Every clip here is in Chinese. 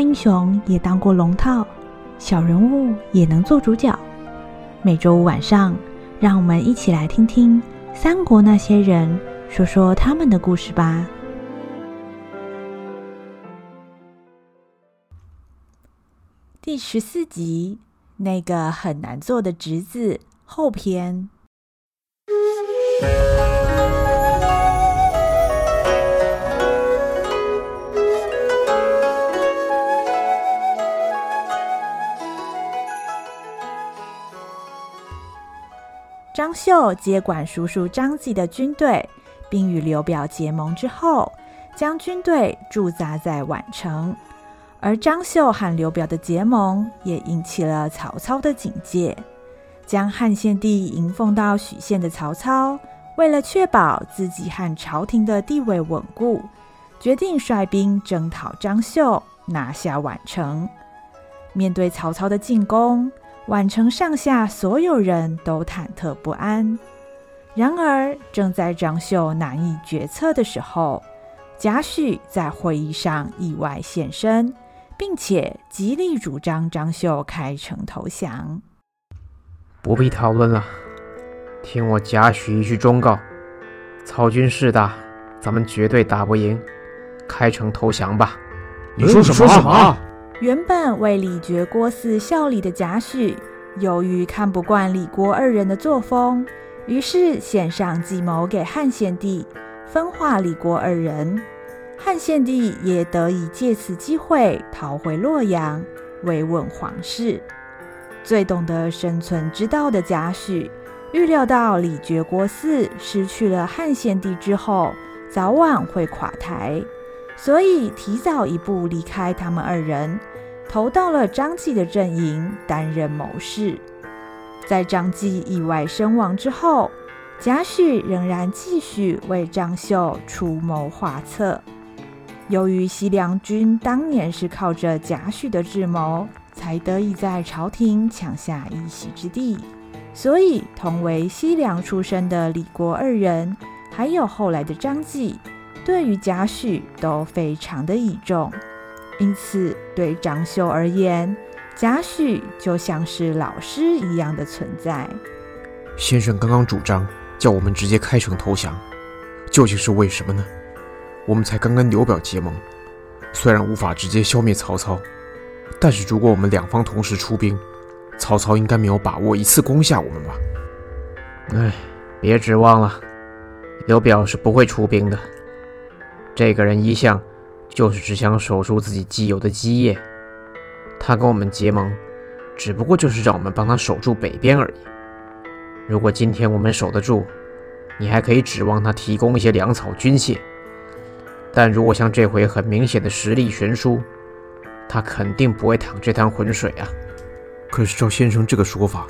英雄也当过龙套，小人物也能做主角。每周五晚上，让我们一起来听听三国那些人说说他们的故事吧。第十四集，那个很难做的侄子后篇。张绣接管叔叔张继的军队，并与刘表结盟之后，将军队驻扎在宛城。而张绣和刘表的结盟，也引起了曹操的警戒。将汉献帝迎奉到许县的曹操，为了确保自己和朝廷的地位稳固，决定率兵征讨张绣，拿下宛城。面对曹操的进攻，宛城上下所有人都忐忑不安。然而，正在张绣难以决策的时候，贾诩在会议上意外现身，并且极力主张张绣开城投降。不必讨论了，听我贾诩一句忠告：曹军势大，咱们绝对打不赢，开城投降吧。你说什么？原本为李傕郭汜效力的贾诩，由于看不惯李郭二人的作风，于是献上计谋给汉献帝，分化李郭二人。汉献帝也得以借此机会逃回洛阳，慰问皇室。最懂得生存之道的贾诩，预料到李傕郭汜失去了汉献帝之后，早晚会垮台。所以提早一步离开他们二人，投到了张继的阵营担任谋士。在张继意外身亡之后，贾诩仍然继续为张绣出谋划策。由于西凉军当年是靠着贾诩的智谋，才得以在朝廷抢下一席之地，所以同为西凉出身的李郭二人，还有后来的张继。对于贾诩都非常的倚重，因此对张绣而言，贾诩就像是老师一样的存在。先生刚刚主张叫我们直接开城投降，究竟是为什么呢？我们才刚跟刘表结盟，虽然无法直接消灭曹操，但是如果我们两方同时出兵，曹操应该没有把握一次攻下我们吧？哎，别指望了，刘表是不会出兵的。这个人一向就是只想守住自己既有的基业，他跟我们结盟，只不过就是让我们帮他守住北边而已。如果今天我们守得住，你还可以指望他提供一些粮草军械；但如果像这回很明显的实力悬殊，他肯定不会淌这滩浑水啊。可是照先生这个说法，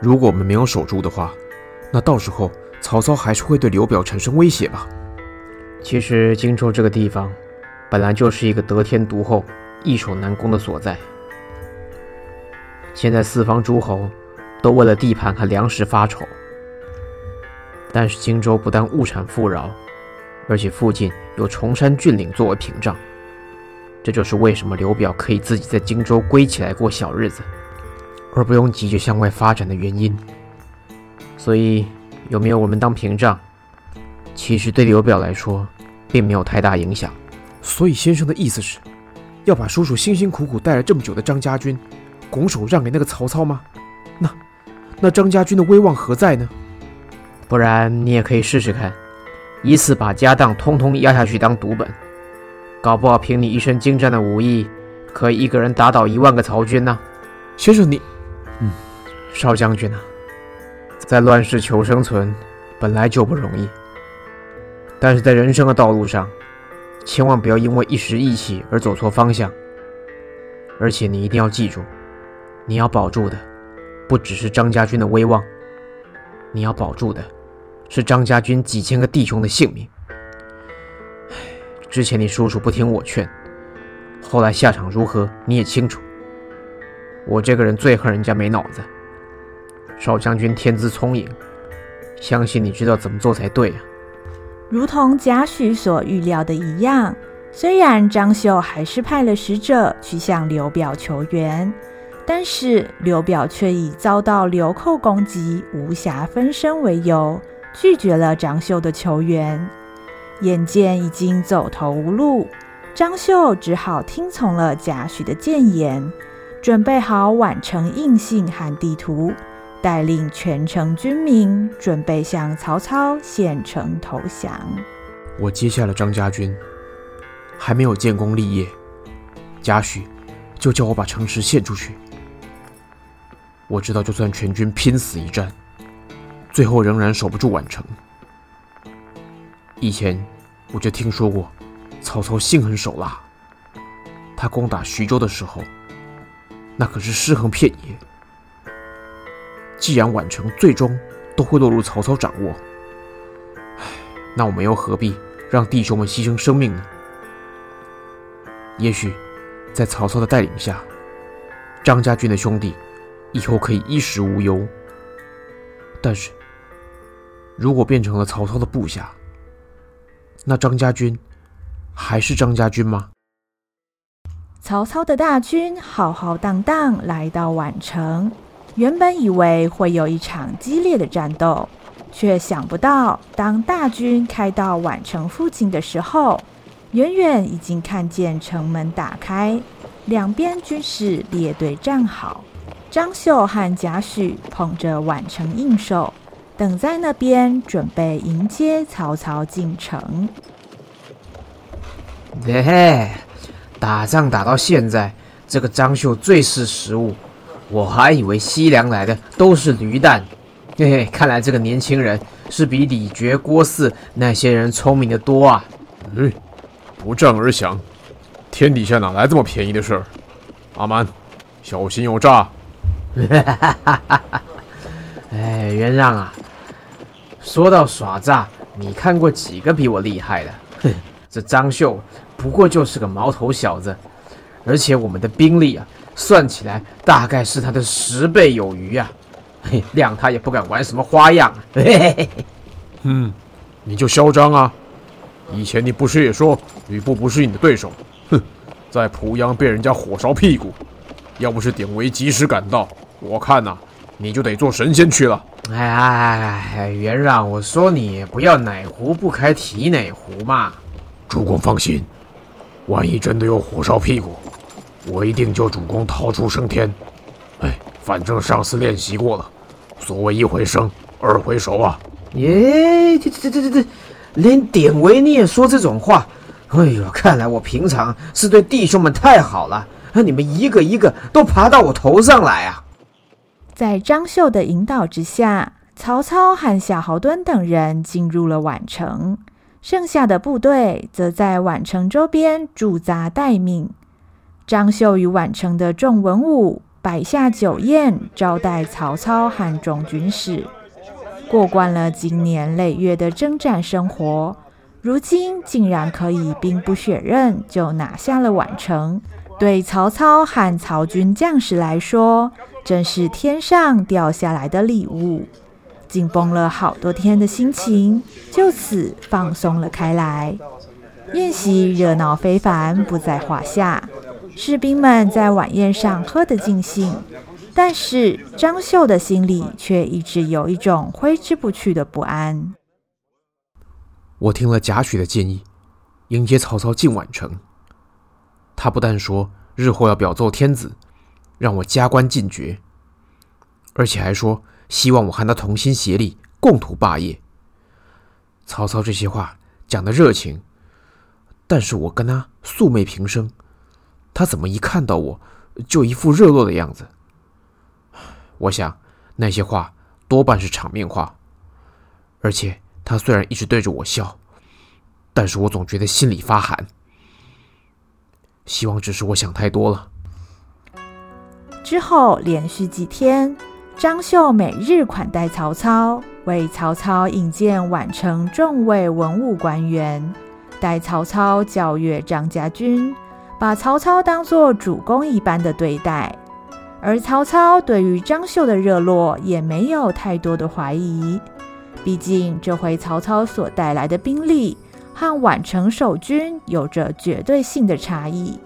如果我们没有守住的话，那到时候曹操还是会对刘表产生威胁吧？其实荆州这个地方，本来就是一个得天独厚、易守难攻的所在。现在四方诸侯都为了地盘和粮食发愁，但是荆州不但物产富饶，而且附近有崇山峻岭作为屏障，这就是为什么刘表可以自己在荆州归起来过小日子，而不用急着向外发展的原因。所以，有没有我们当屏障，其实对刘表来说，并没有太大影响。所以先生的意思是，要把叔叔辛辛苦苦带了这么久的张家军，拱手让给那个曹操吗？那，那张家军的威望何在呢？不然你也可以试试看，一次把家当通通压下去当赌本，搞不好凭你一身精湛的武艺，可以一个人打倒一万个曹军呢、啊。先生你，嗯，少将军啊，在乱世求生存，本来就不容易。但是在人生的道路上，千万不要因为一时意气而走错方向。而且你一定要记住，你要保住的，不只是张家军的威望，你要保住的，是张家军几千个弟兄的性命。之前你叔叔不听我劝，后来下场如何你也清楚。我这个人最恨人家没脑子。少将军天资聪颖，相信你知道怎么做才对啊。如同贾诩所预料的一样，虽然张绣还是派了使者去向刘表求援，但是刘表却以遭到流寇攻击，无暇分身为由，拒绝了张绣的求援。眼见已经走投无路，张绣只好听从了贾诩的谏言，准备好宛城印信和地图，带领全城军民准备向曹操献城投降。我接下了张家军，还没有建功立业，贾诩就叫我把城池献出去。我知道，就算全军拼死一战，最后仍然守不住宛城。以前我就听说过，曹操心狠手辣。他攻打徐州的时候，那可是尸横遍野。既然宛城最终都会落入曹操掌握，唉，那我们又何必让弟兄们牺牲生命呢？也许在曹操的带领下，张家军的兄弟以后可以衣食无忧。但是，如果变成了曹操的部下，那张家军还是张家军吗？曹操的大军浩浩荡荡来到宛城，原本以为会有一场激烈的战斗，却想不到，当大军开到宛城附近的时候，远远已经看见城门打开，两边军士列队站好，张绣和贾诩捧着宛城印綬。等在那边，准备迎接曹操进城。嘿，打仗打到现在，这个张绣最识时务。我还以为西凉来的都是驴蛋，嘿嘿，看来这个年轻人是比李傕、郭汜那些人聪明的多啊。嗯，不战而降，天底下哪来这么便宜的事儿？阿蛮，小心有诈。哈哈哈哈哈！哎，袁让啊。说到耍诈，你看过几个比我厉害的？哼，这张绣不过就是个毛头小子，而且我们的兵力啊，算起来大概是他的十倍有余啊！嘿，谅他也不敢玩什么花样。嘿嘿嘿嘿。嗯，你就嚣张啊！以前你不是也说吕布不是你的对手？哼，在濮阳被人家火烧屁股，要不是典韦及时赶到，我看呐、啊，你就得做神仙去了。哎哎哎，袁让，我说你不要哪壶不开提哪壶嘛。主公放心，万一真的有火烧屁股，我一定救主公逃出升天。哎，反正上次练习过了，所谓一回生，二回熟啊。耶，这这这这这，连典韦你也说这种话？哎呦，看来我平常是对弟兄们太好了，你们一个一个都爬到我头上来啊！在张绣的引导之下，曹操和夏侯惇等人进入了宛城，剩下的部队则在宛城周边驻扎待命。张绣与宛城的众文武摆下酒宴，招待曹操和众军士。过惯了经年累月的征战生活，如今竟然可以兵不血刃就拿下了宛城，对曹操和曹军将士来说，真是天上掉下来的礼物，紧绷了好多天的心情就此放松了开来。宴席热闹非凡，不在话下。士兵们在晚宴上喝得尽兴，但是张绣的心里却一直有一种挥之不去的不安。我听了贾诩的建议，迎接曹操进宛城。他不但说日后要表奏天子。让我加官进爵，而且还说希望我和他同心协力，共图霸业。曹操这些话讲得热情，但是我跟他素昧平生，他怎么一看到我就一副热络的样子？我想那些话多半是场面话，而且他虽然一直对着我笑，但是我总觉得心里发寒。希望只是我想太多了。之后连续几天，张绣每日款待曹操，为曹操引荐宛城众位文武官员，待曹操教阅张家军，把曹操当作主公一般的对待。而曹操对于张绣的热络也没有太多的怀疑，毕竟这回曹操所带来的兵力，和宛城守军有着绝对性的差异。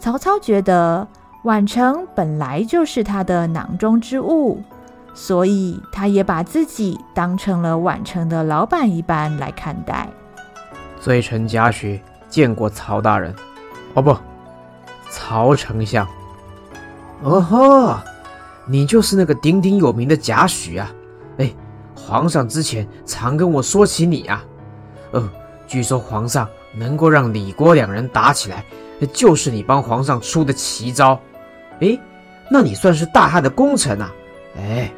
曹操觉得宛城本来就是他的囊中之物，所以他也把自己当成了宛城的老板一般来看待。罪臣贾诩见过曹大人，哦不，曹丞相。哦吼，你就是那个鼎鼎有名的贾诩啊！哎，皇上之前常跟我说起你啊。呃，据说皇上能够让李郭两人打起来。就是你帮皇上出的奇招，哎，那你算是大汉的功臣啊！哎，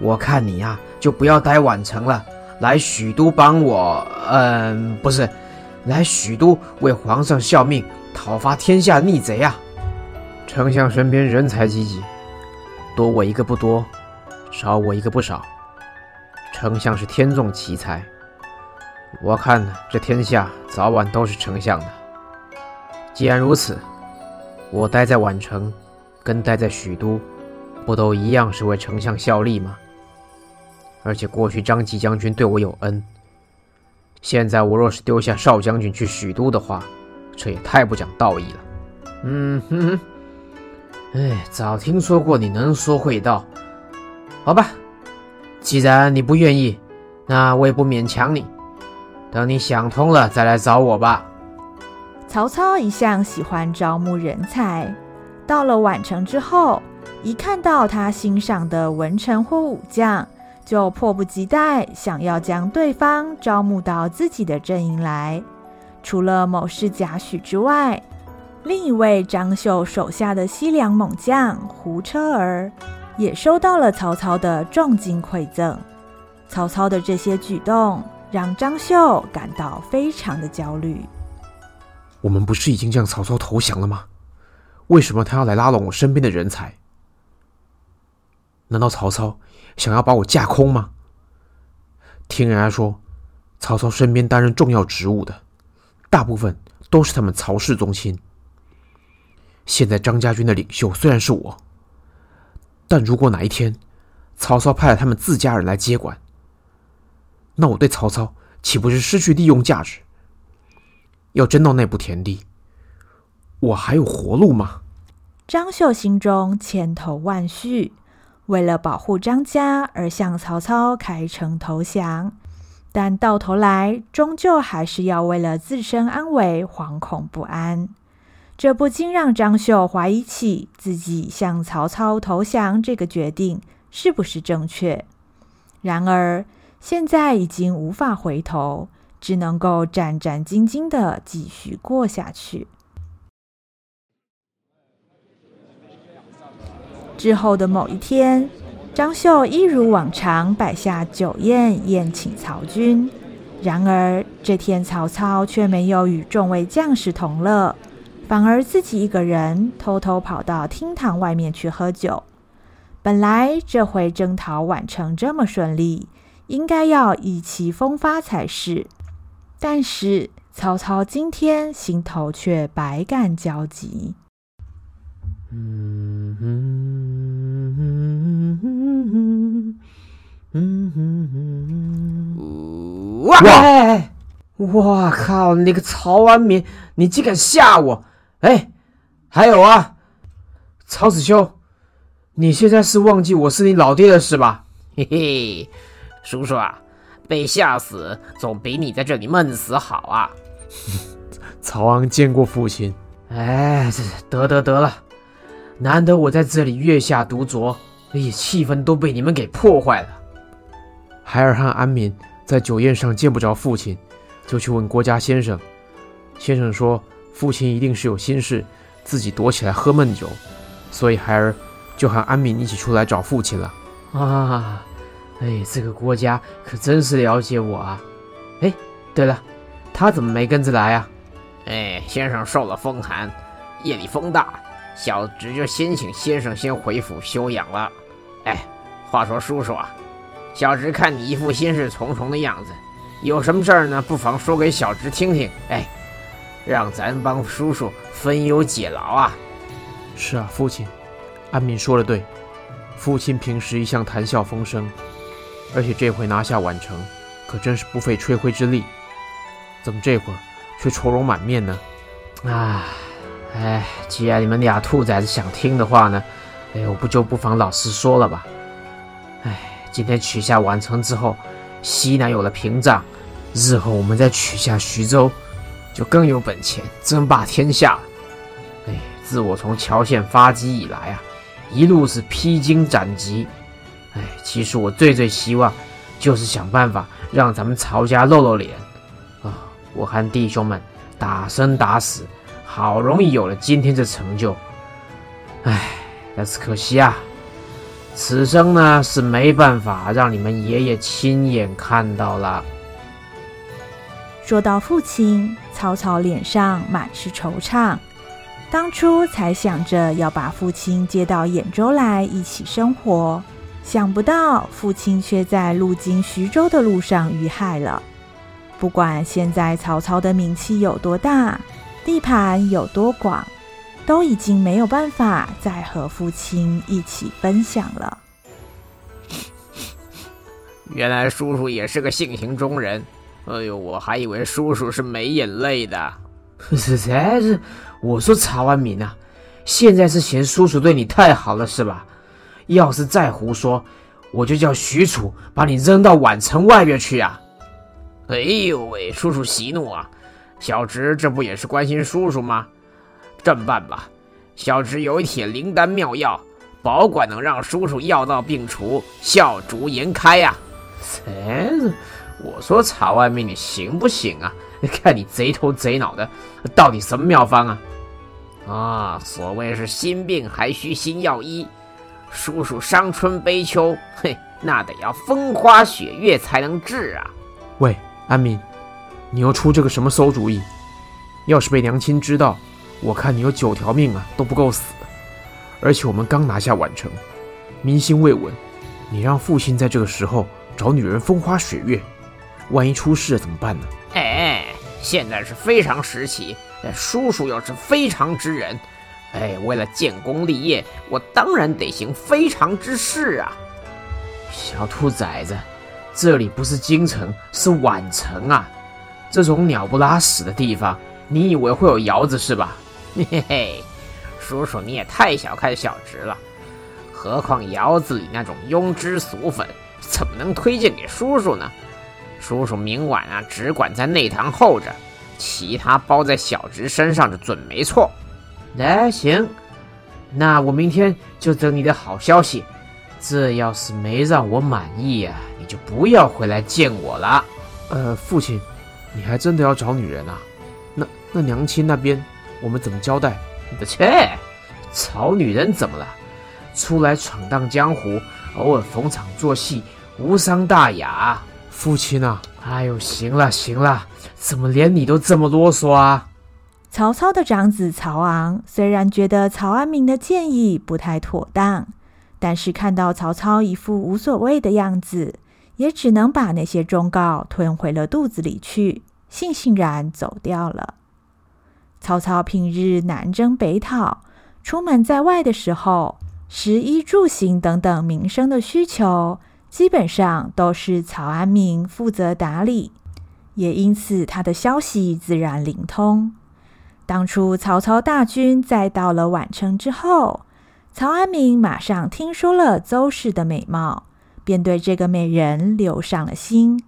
我看你呀，就不要待宛城了，来许都帮我，嗯，不是，来许都为皇上效命，讨伐天下逆贼啊！丞相身边人才济济，多我一个不多，少我一个不少。丞相是天纵奇才，我看这天下早晚都是丞相的。既然如此，我待在宛城，跟待在许都，不都一样是为丞相效力吗？而且过去张继将军对我有恩，现在我若是丢下少将军去许都的话，这也太不讲道义了。嗯哼，哎，早听说过你能说会道，好吧，既然你不愿意，那我也不勉强你，等你想通了再来找我吧。曹操一向喜欢招募人才，到了宛城之后，一看到他欣赏的文臣或武将，就迫不及待想要将对方招募到自己的阵营来。除了谋士贾诩之外，另一位张绣手下的西凉猛将胡车儿，也收到了曹操的重金馈赠。曹操的这些举动，让张绣感到非常的焦虑。我们不是已经向曹操投降了吗？为什么他要来拉拢我身边的人才？难道曹操想要把我架空吗？听人家说，曹操身边担任重要职务的，大部分都是他们曹氏宗亲。现在张家军的领袖虽然是我，但如果哪一天曹操派了他们自家人来接管，那我对曹操岂不是失去利用价值？要争到那步田地，我还有活路吗？张绣心中千头万绪，为了保护张家而向曹操开城投降，但到头来终究还是要为了自身安危惶恐不安。这不禁让张绣怀疑起自己向曹操投降这个决定是不是正确。然而现在已经无法回头。只能够战战兢兢地继续过下去。之后的某一天，张绣一如往常摆下酒宴宴请曹军。然而这天，曹操却没有与众位将士同乐，反而自己一个人偷偷跑到厅堂外面去喝酒。本来这回征讨宛城这么顺利，应该要意气风发才是。但是曹操今天心头却百感交集。嗯哼嗯哼哼、哇！我靠！你个曹安民，你竟敢吓我！哎，还有啊，曹子修，你现在是忘记我是你老爹了是吧？嘿嘿，叔叔啊。被吓死总比你在这里闷死好啊！曹昂见过父亲。哎，这得得得了，难得我在这里月下独酌，哎呀，气氛都被你们给破坏了。孩儿和安民在酒宴上见不着父亲，就去问郭家先生。先生说，父亲一定是有心事，自己躲起来喝闷酒，所以孩儿就和安民一起出来找父亲了。啊。哎，这个郭家可真是了解我啊！哎，对了，他怎么没跟着来啊？哎，先生受了风寒，夜里风大，小侄就先请先生先回府休养了。哎，话说叔叔啊，小侄看你一副心事重重的样子，有什么事儿呢？不妨说给小侄听听。哎，让咱帮叔叔分忧解劳啊！是啊，父亲，安敏说的对，父亲平时一向谈笑风生。而且这回拿下宛城，可真是不费吹灰之力。怎么这会儿却愁容满面呢？啊，哎，既然你们俩兔崽子想听的话呢，哎，我不就不妨老实说了吧。哎，今天取下宛城之后，西南有了屏障，日后我们再取下徐州，就更有本钱争霸天下了。哎，自我从乔县发迹以来啊，一路是披荆斩棘。哎，其实我最最希望，就是想办法让咱们曹家露露脸。啊，我和弟兄们打生打死，好容易有了今天这成就。哎，但是可惜啊，此生呢是没办法让你们爷爷亲眼看到了。说到父亲，曹操脸上满是惆怅。当初才想着要把父亲接到兖州来一起生活，想不到父亲却在路经徐州的路上遇害了。不管现在曹操的名气有多大，地盘有多广，都已经没有办法再和父亲一起分享了。原来叔叔也是个性情中人，哎呦，我还以为叔叔是没眼泪的。是是是，我说查万民啊，现在是嫌叔叔对你太好了是吧？要是再胡说，我就叫许褚把你扔到宛城外边去啊！哎呦喂，叔叔息怒啊！小侄这不也是关心叔叔吗？这么办吧，小侄有一帖灵丹妙药，保管能让叔叔药到病除，笑逐颜开呀！哎，我说曹安民，你行不行啊？看你贼头贼脑的，到底什么妙方啊？啊，所谓是心病还需心药医。叔叔伤春悲秋，嘿，那得要风花雪月才能治啊！喂。安敏，你又出这个什么馊主意？要是被娘亲知道，我看你有九条命啊都不够死。而且我们刚拿下宛城，民心未稳，你让父亲在这个时候找女人风花雪月，万一出事了怎么办呢？哎，现在是非常时期，叔叔又是非常之人，哎，为了建功立业，我当然得行非常之事啊！小兔崽子。这里不是京城，是宛城啊！这种鸟不拉屎的地方，你以为会有窑子是吧？嘿嘿，叔叔你也太小看小侄了。何况窑子里那种庸脂俗粉，怎么能推荐给叔叔呢？叔叔明晚啊，只管在内堂候着，其他包在小侄身上的准没错。来，行，那我明天就等你的好消息。这要是没让我满意啊，你就不要回来见我了。呃，父亲，你还真的要找女人啊？那那娘亲那边我们怎么交代？你的切，草女人怎么了？出来闯荡江湖，偶尔逢场作戏，无伤大雅。父亲啊，哎呦，行了行了，怎么连你都这么啰嗦啊？曹操的长子曹昂虽然觉得曹安民的建议不太妥当。但是看到曹操一副无所谓的样子，也只能把那些忠告吞回了肚子里去，悻悻然走掉了。曹操平日南征北讨，出门在外的时候，食衣住行等等民生的需求，基本上都是曹安民负责打理，也因此他的消息自然灵通。当初曹操大军在到了宛城之后，曹安民马上听说了邹氏的美貌，便对这个美人留上了心。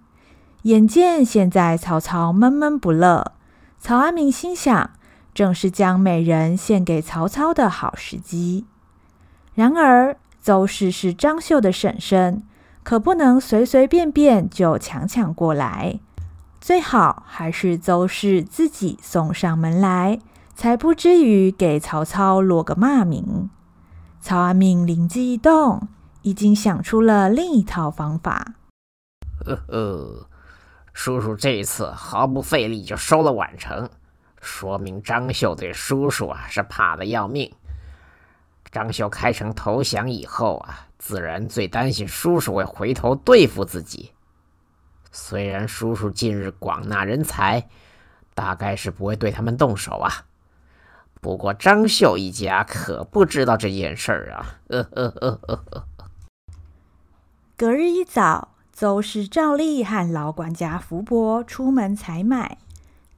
眼见现在曹操闷闷不乐，曹安民心想，正是将美人献给曹操的好时机。然而，邹氏是张绣的婶婶，可不能随随便便就强抢过来，最好还是邹氏自己送上门来，才不至于给曹操落个骂名。曹安民灵机一动，已经想出了另一套方法。呵呵，叔叔这一次毫不费力就收了宛城，说明张绣对叔叔啊是怕的要命。张绣开城投降以后啊，自然最担心叔叔会回头对付自己。虽然叔叔近日广纳人才，大概是不会对他们动手啊。不过张绣一家可不知道这件事儿啊！呃呃呃呃呃。隔日一早，邹氏照例和老管家福伯出门采买，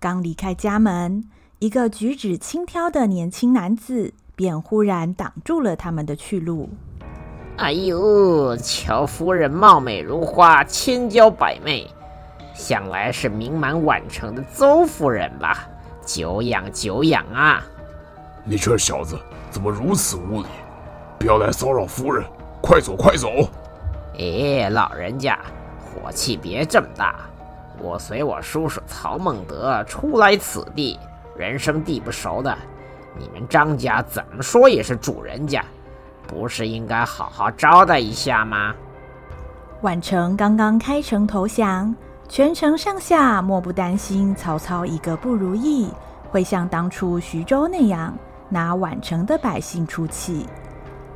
刚离开家门，一个举止轻佻的年轻男子便忽然挡住了他们的去路。哎呦，乔夫人貌美如花，千娇百媚，想来是名满宛城的邹夫人吧？久仰久仰啊！你这小子怎么如此无礼？不要来骚扰夫人，快走快走！哎，老人家，火气别这么大。我随我叔叔曹孟德初来此地，人生地不熟的，你们张家怎么说也是主人家。不是应该好好招待一下吗？宛城刚刚开城投降，全城上下莫不担心曹操一个不如意，会像当初徐州那样拿宛城的百姓出气。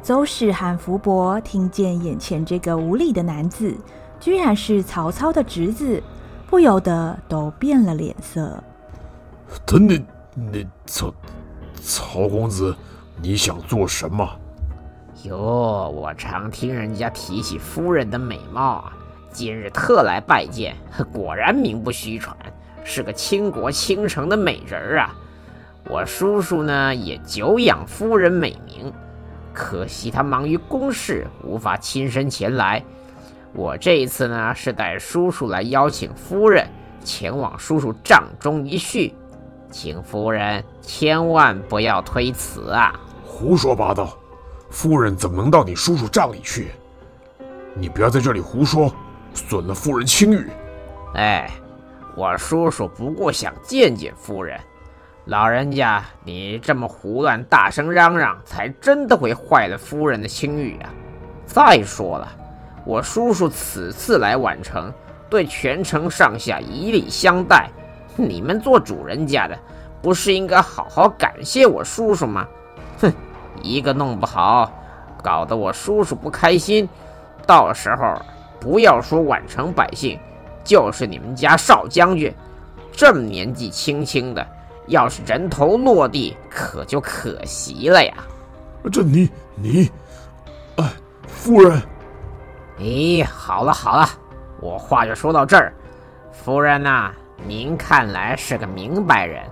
邹氏和福伯听见眼前这个无礼的男子居然是曹操的侄子，不由得都变了脸色。等你，你曹曹公子，你想做什么？哟，我常听人家提起夫人的美貌啊，今日特来拜见，果然名不虚传，是个倾国倾城的美人儿啊！我叔叔呢也久仰夫人美名，可惜他忙于公事，无法亲身前来。我这一次呢是带叔叔来邀请夫人前往叔叔帐中一叙，请夫人千万不要推辞啊！胡说八道！夫人怎么能到你叔叔帐里去？你不要在这里胡说，损了夫人清誉。哎，我叔叔不过想见见夫人。老人家，你这么胡乱大声嚷嚷，才真的会坏了夫人的清誉啊！再说了，我叔叔此次来宛城，对全城上下以礼相待，你们做主人家的，不是应该好好感谢我叔叔吗？哼！一个弄不好，搞得我叔叔不开心，到时候不要说宛城百姓，就是你们家少将军，这么年纪轻轻的，要是人头落地，可就可惜了呀。这你你，哎，夫人，咦，好了好了，我话就说到这儿，夫人呐、您看来是个明白人，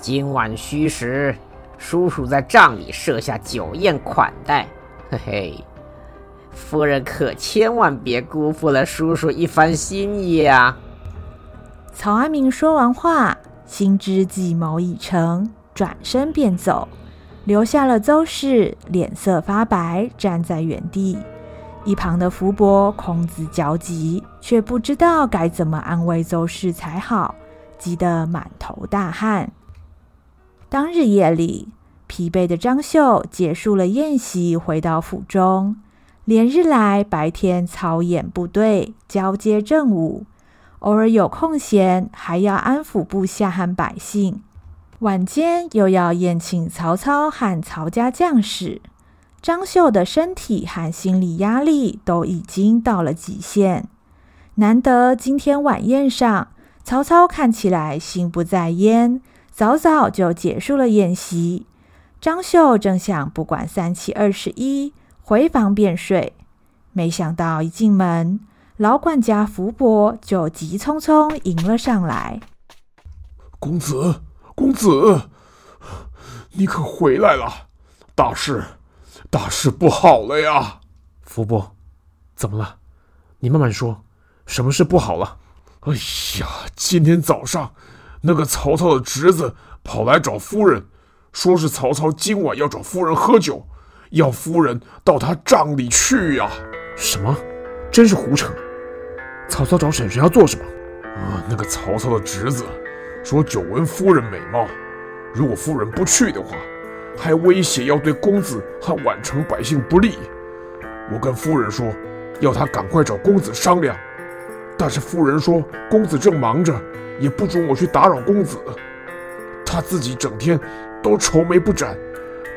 今晚戌时。叔叔在帐里设下酒宴款待，嘿嘿，夫人可千万别辜负了叔叔一番心意啊！曹安民说完话，心知计谋已成，转身便走，留下了邹氏脸色发白，站在原地。一旁的福伯孔子焦急，却不知道该怎么安慰邹氏才好，急得满头大汗。当日夜里，疲惫的张绣结束了宴席，回到府中。连日来，白天操演部队，交接政务，偶尔有空闲，还要安抚部下和百姓。晚间又要宴请曹操和曹家将士，张绣的身体和心理压力都已经到了极限。难得今天晚宴上，曹操看起来心不在焉。早早就结束了宴席，张绣正想不管三七二十一，回房便睡，没想到一进门，老管家伏伯就急匆匆迎了上来。公子，公子，你可回来了！大事，大事不好了呀！福伯，怎么了？你慢慢说，什么事不好了？哎呀，今天早上。那个曹操的侄子跑来找夫人，说是曹操今晚要找夫人喝酒，要夫人到他帐里去呀。什么？真是胡扯！曹操找婶婶要做什么？啊，那个曹操的侄子说，久闻夫人美貌，如果夫人不去的话，还威胁要对公子和宛城百姓不利。我跟夫人说，要他赶快找公子商量，但是夫人说公子正忙着。也不准我去打扰公子，他自己整天都愁眉不展，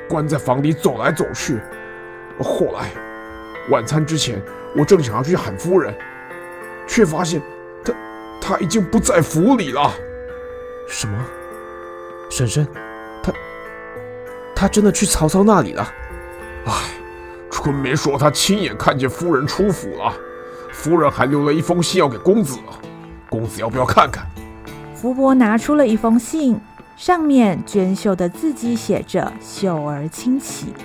关在房里走来走去。后来晚餐之前，我正想要去喊夫人，却发现他他已经不在府里了。什么？婶婶，他他真的去曹操那里了？唉，春梅说他亲眼看见夫人出府了，夫人还留了一封信要给公子，公子要不要看看？福伯拿出了一封信，上面娟秀的字迹写着“秀儿亲启”。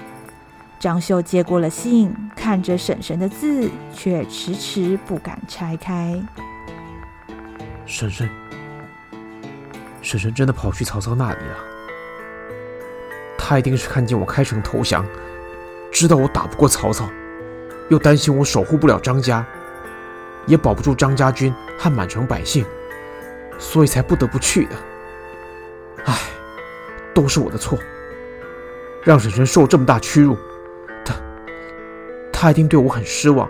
张秀接过了信，看着婶婶的字，却迟迟不敢拆开。婶婶，婶婶真的跑去曹操那里了。他一定是看见我开城投降，知道我打不过曹操，又担心我守护不了张家，也保不住张家军和满城百姓，所以才不得不去的。唉，都是我的错，让婶婶受这么大屈辱。他，他一定对我很失望。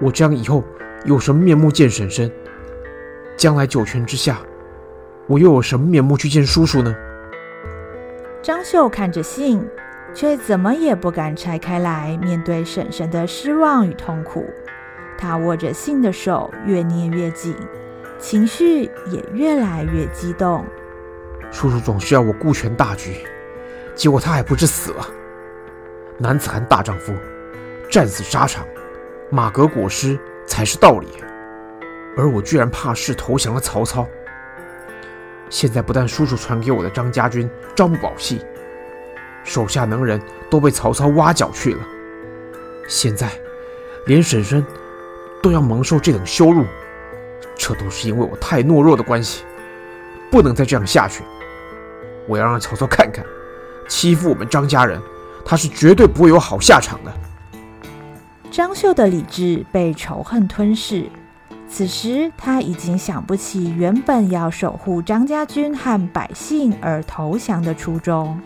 我这样以后有什么面目见婶婶？将来九泉之下，我又有什么面目去见叔叔呢？张绣看着信，却怎么也不敢拆开来面对婶婶的失望与痛苦。他握着信的手越捏越紧，情绪也越来越激动。叔叔总是要我顾全大局，结果他还不是死了？男子汉大丈夫，战死沙场，马革裹尸才是道理。而我居然怕事投降了曹操。现在不但叔叔传给我的张家军朝不保夕，手下能人都被曹操挖角去了，现在连婶婶都要蒙受这等羞辱，这都是因为我太懦弱的关系，不能再这样下去。我要让曹操看看，欺负我们张家人，他是绝对不会有好下场的。张绣的理智被仇恨吞噬。此时他已经想不起原本要守护张家军和百姓而投降的初衷，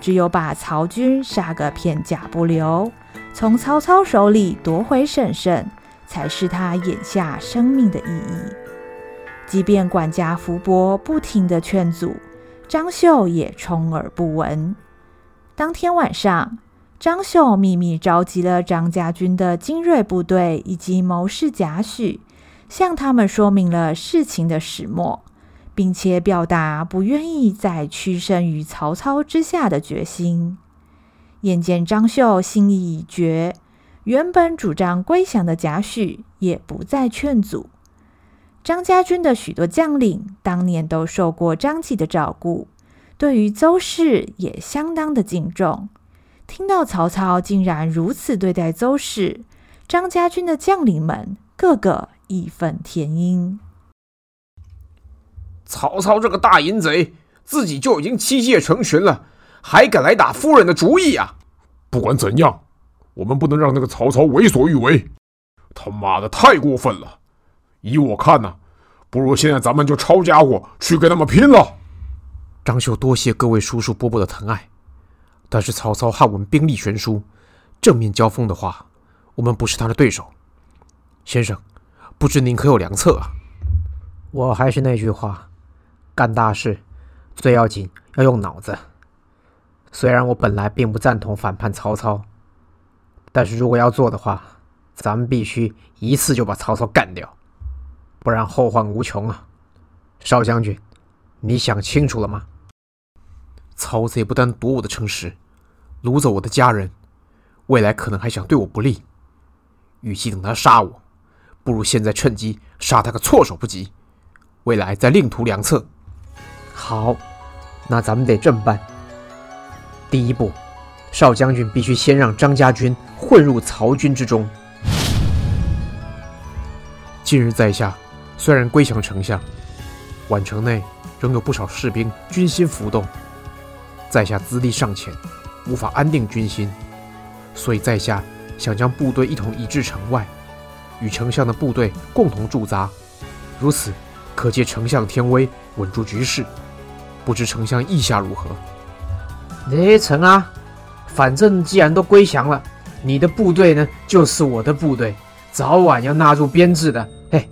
只有把曹军杀个片甲不留，从曹操手里夺回婶婶，才是他眼下生命的意义。即便管家福伯不停地劝阻，张绣也充耳不闻。当天晚上，张绣秘密召集了张家军的精锐部队以及谋士贾诩。向他们说明了事情的始末，并且表达不愿意再屈身于曹操之下的决心。眼见张绣心意已决，原本主张归降的贾诩也不再劝阻。张家军的许多将领当年都受过张继的照顾，对于邹氏也相当的敬重。听到曹操竟然如此对待邹氏，张家军的将领们个个义愤填膺。曹操这个大淫贼，自己就已经妻妾成群了，还敢来打夫人的主意、啊！不管怎样，我们不能让那个曹操为所欲为。他妈的，太过分了！依我看呢、啊，不如现在咱们就抄家伙去跟他们拼了。张绣多谢各位叔叔伯伯的疼爱，但是曹操和我们兵力悬殊，正面交锋的话，我们不是他的对手。先生。不知您可有良策啊？我还是那句话，干大事最要紧要用脑子。虽然我本来并不赞同反叛曹操，但是如果要做的话，咱们必须一次就把曹操干掉，不然后患无穷啊！少将军，你想清楚了吗？曹贼不但夺我的城池，掳走我的家人，未来可能还想对我不利。与其等他杀我，不如现在趁机杀他个措手不及，未来再另图良策。好，那咱们得这么办。第一步，少将军必须先让张家军混入曹军之中。近日在下虽然归降丞相，宛城内仍有不少士兵军心浮动，在下资历尚浅，无法安定军心，所以在下想将部队一同移至城外。与丞相的部队共同驻扎，如此可借丞相天威稳住局势。不知丞相意下如何？哎，成啊，反正既然都归降了，你的部队呢，就是我的部队，早晚要纳入编制的。嘿，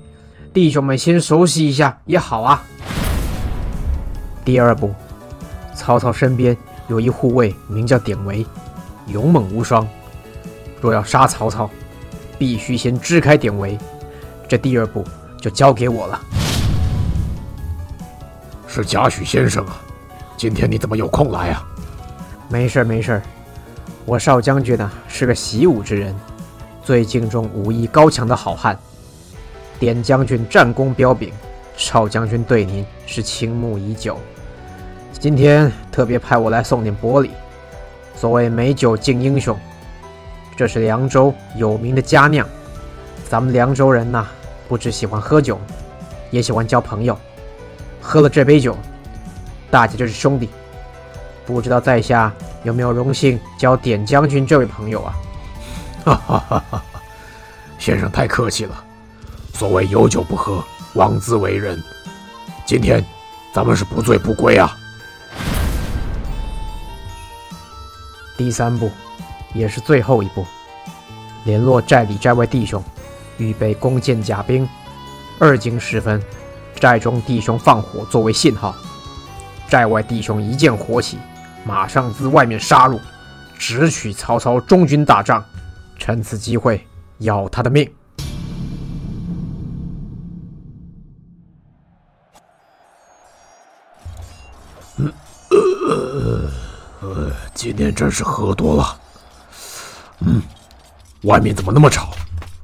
弟兄们先熟悉一下也好啊。第二步，曹操身边有一护卫，名叫典韦，勇猛无双。若要杀曹操，必须先支开典韦，这第二步就交给我了。是贾诩先生啊，今天你怎么有空来啊？没事没事，我少将军呢是个习武之人，最敬重武艺高强的好汉。典将军战功彪炳，少将军对您是倾慕已久，今天特别派我来送点薄礼。所谓美酒敬英雄，这是凉州有名的佳酿。咱们凉州人呐，不只喜欢喝酒，也喜欢交朋友。喝了这杯酒，大家就是兄弟。不知道在下有没有荣幸交典将军这位朋友啊？哈哈哈哈！先生太客气了。所谓有酒不喝，枉自为人。今天咱们是不醉不归啊！第三步，也是最后一步，联络寨里寨外弟兄，预备弓箭甲兵。二更时分，寨中弟兄放火作为信号，寨外弟兄一见火起，马上自外面杀入，直取曹操中军大帐，趁此机会要他的命。今天真是喝多了。嗯，外面怎么那么吵？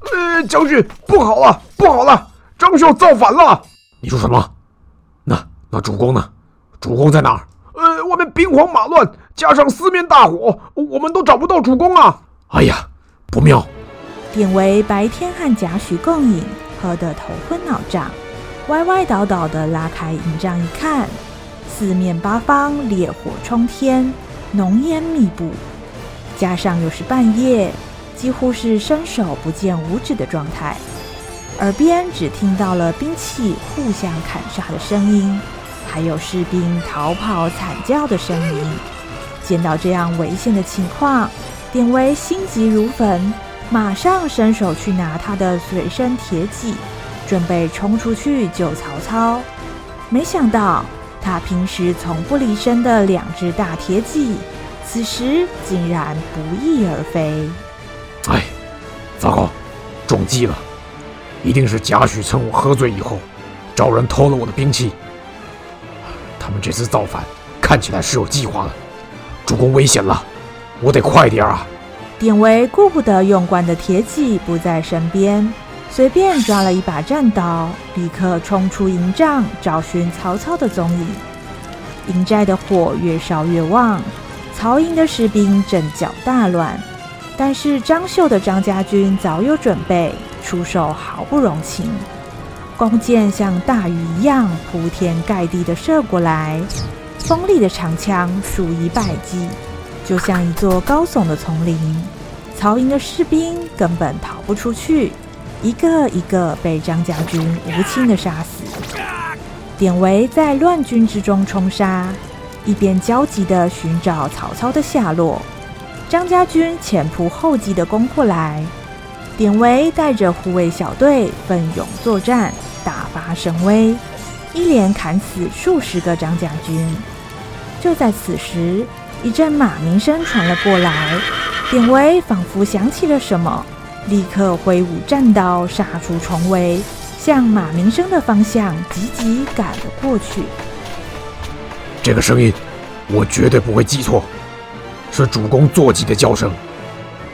呃，将军，不好了，不好了，张绣造反了！你说什么？那那主公呢？主公在哪儿？呃，外面兵荒马乱，加上四面大火，我们都找不到主公啊！哎呀，不妙！典韦白天和贾诩共饮，喝得头昏脑胀，歪歪倒倒的拉开营帐一看，四面八方烈火冲天。浓烟密布，加上又是半夜，几乎是伸手不见五指的状态。耳边只听到了兵器互相砍杀的声音，还有士兵逃跑惨叫的声音。见到这样危险的情况，典韦心急如焚，马上伸手去拿他的随身铁戟，准备冲出去救曹操。没想到。他平时从不离身的两只大铁戟，此时竟然不翼而飞。哎，糟糕，中计了！一定是贾诩趁我喝醉以后，找人偷了我的兵器。他们这次造反，看起来是有计划的。主公危险了，我得快点啊！典韦顾不得用惯的铁戟不在身边。随便抓了一把战刀，立刻冲出营帐，找寻曹操的踪影。营寨的火越烧越旺，曹营的士兵阵脚大乱。但是张绣的张家军早有准备，出手毫不容情，弓箭像大雨一样铺天盖地的射过来，锋利的长枪数以百计，就像一座高耸的丛林。曹营的士兵根本逃不出去。一个一个被张家军无情的杀死，典韦在乱军之中冲杀，一边焦急地寻找曹操的下落。张家军前仆后继地攻过来，典韦带着护卫小队奋勇作战，大发神威，一连砍死数十个张家军。就在此时，一阵马鸣声传了过来，典韦仿佛想起了什么。立刻挥舞战刀，杀出重围，向马鸣声的方向急急赶了过去。这个声音，我绝对不会记错，是主公坐骑的叫声。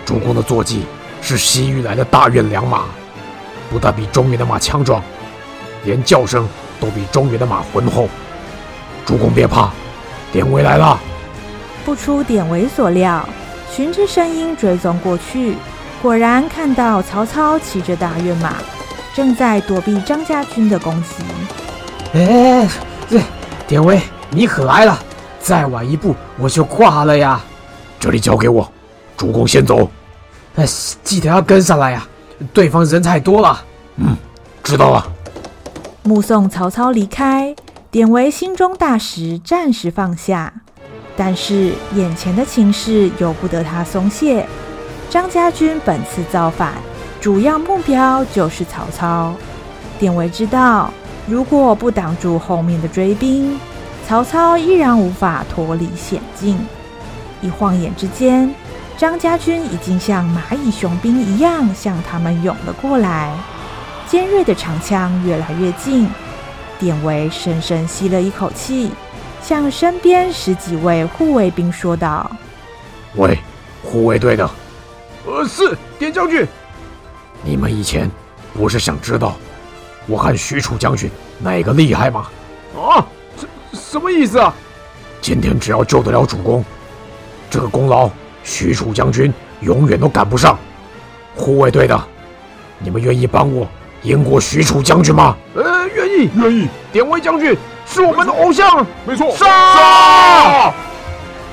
主公的坐骑是西域来的大运良马，不但比中原的马强壮，连叫声都比中原的马浑厚。主公别怕，典韦来了。不出典韦所料，循着声音追踪过去。果然看到曹操骑着大院马，正在躲避张家军的攻击。哎，对，典韦，你可来了！再晚一步，我就挂了呀！这里交给我，主公先走。哎，记得要跟上来呀，对方人太多了。嗯，知道了。目送曹操离开，典韦心中大石暂时放下，但是眼前的情势由不得他松懈。张家军本次造反，主要目标就是曹操。典韦知道，如果不挡住后面的追兵，曹操依然无法脱离险境。一晃眼之间，张家军已经像蚂蚁雄兵一样向他们涌了过来，尖锐的长枪越来越近。典韦深深吸了一口气，向身边十几位护卫兵说道：“喂，护卫队的。”呃，是典将军。你们以前不是想知道我和许褚将军哪个厉害吗？啊，什什么意思啊？今天只要救得了主公，这个功劳许褚将军永远都赶不上。护卫队的，你们愿意帮我赢过许褚将军吗？呃，愿意，愿意。典韦将军是我们的偶像，没错。杀！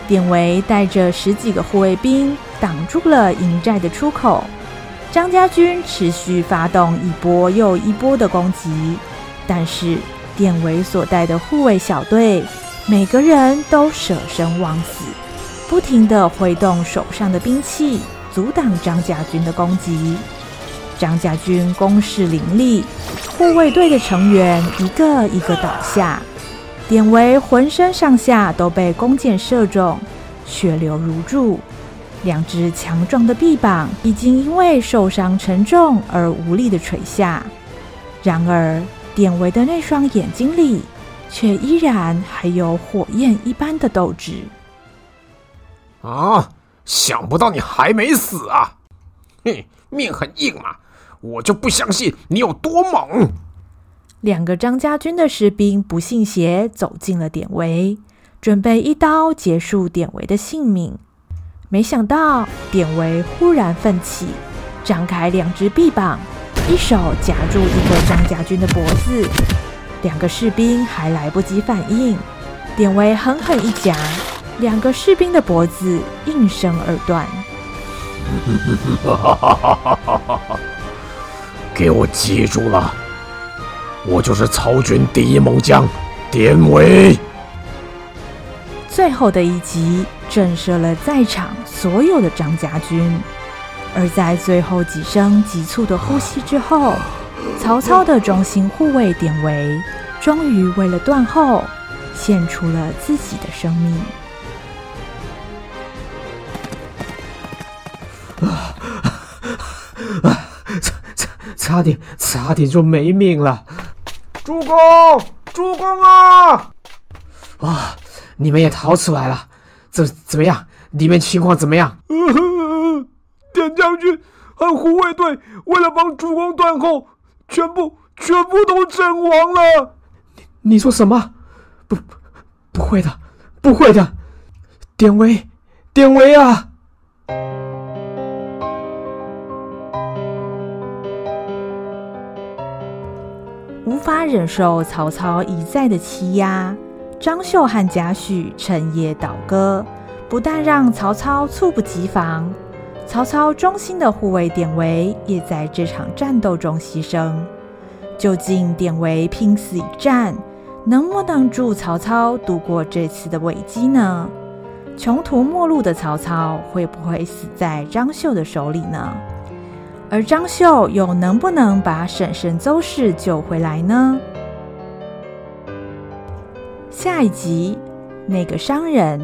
典韦带着十几个护卫兵挡住了营寨的出口。张家军持续发动一波又一波的攻击，但是典韦所带的护卫小队，每个人都舍生忘死，不停地挥动手上的兵器，阻挡张家军的攻击。张家军攻势凌厉，护卫队的成员一个一个倒下，典韦浑身上下都被弓箭射中，血流如注。两只强壮的臂膀已经因为受伤沉重而无力地垂下，然而典韦的那双眼睛里却依然还有火焰一般的斗志。啊！想不到你还没死啊！哼，命很硬嘛，我就不相信你有多猛。两个张家军的士兵不信邪，走进了典韦，准备一刀结束典韦的性命。没想到，典韦忽然奋起，张开两只臂膀，一手夹住一个张家军的脖子。两个士兵还来不及反应，典韦狠狠一夹，两个士兵的脖子应声而断。给我记住了，我就是曹军第一猛将典韦。最后的一击震慑了在场所有的张家军，而在最后几声急促的呼吸之后，曹操的忠心护卫典韦终于为了断后，献出了自己的生命。啊！差差点，差点就没命了！主公，主公啊！啊！你们也逃出来了，怎怎么样？里面情况怎么样？典将军和护卫队为了帮主公断后，全部全部都阵亡了。你你说什么？不不会的，不会的，典韦，典韦啊！无法忍受曹操一再的欺压。张绣和贾诩趁夜倒戈，不但让曹操猝不及防，曹操忠心的护卫典韦也在这场战斗中牺牲。究竟典韦拼死一战，能不能助曹操度过这次的危机呢？穷途末路的曹操会不会死在张绣的手里呢？而张绣又能不能把婶婶邹氏救回来呢？下一集，那个商人。